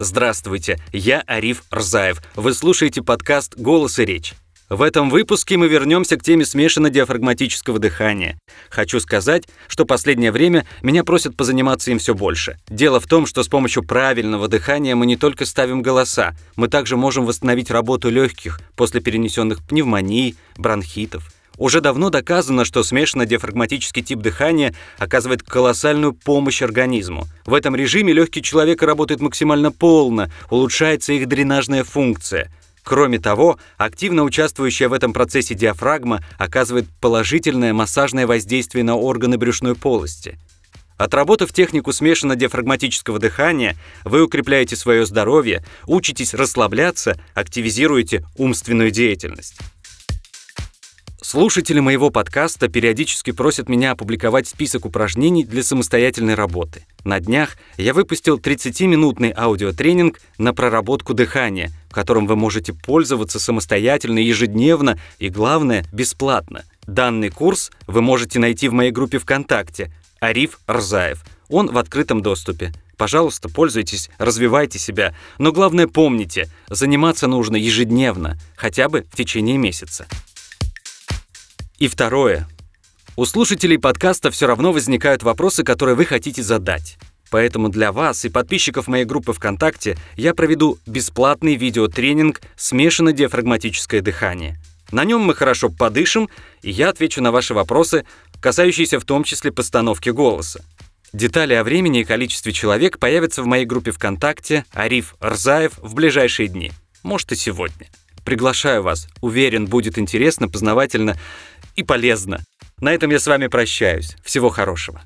Здравствуйте, я Ариф Рзаев. Вы слушаете подкаст «Голос и речь». В этом выпуске мы вернемся к теме смешанно-диафрагматического дыхания. Хочу сказать, что последнее время меня просят позаниматься им все больше. Дело в том, что с помощью правильного дыхания мы не только ставим голоса, мы также можем восстановить работу легких после перенесенных пневмоний, бронхитов – уже давно доказано, что смешанно-диафрагматический тип дыхания оказывает колоссальную помощь организму. В этом режиме легкие человека работают максимально полно, улучшается их дренажная функция. Кроме того, активно участвующая в этом процессе диафрагма оказывает положительное массажное воздействие на органы брюшной полости. Отработав технику смешанно-диафрагматического дыхания, вы укрепляете свое здоровье, учитесь расслабляться, активизируете умственную деятельность. Слушатели моего подкаста периодически просят меня опубликовать список упражнений для самостоятельной работы. На днях я выпустил 30-минутный аудиотренинг на проработку дыхания, которым вы можете пользоваться самостоятельно, ежедневно и, главное, бесплатно. Данный курс вы можете найти в моей группе ВКонтакте «Ариф Рзаев». Он в открытом доступе. Пожалуйста, пользуйтесь, развивайте себя. Но главное помните, заниматься нужно ежедневно, хотя бы в течение месяца. И второе. У слушателей подкаста все равно возникают вопросы, которые вы хотите задать. Поэтому для вас и подписчиков моей группы ВКонтакте я проведу бесплатный видеотренинг «Смешанно-диафрагматическое дыхание». На нем мы хорошо подышим, и я отвечу на ваши вопросы, касающиеся в том числе постановки голоса. Детали о времени и количестве человек появятся в моей группе ВКонтакте «Ариф Рзаев» в ближайшие дни. Может и сегодня. Приглашаю вас. Уверен, будет интересно, познавательно и полезно. На этом я с вами прощаюсь. Всего хорошего.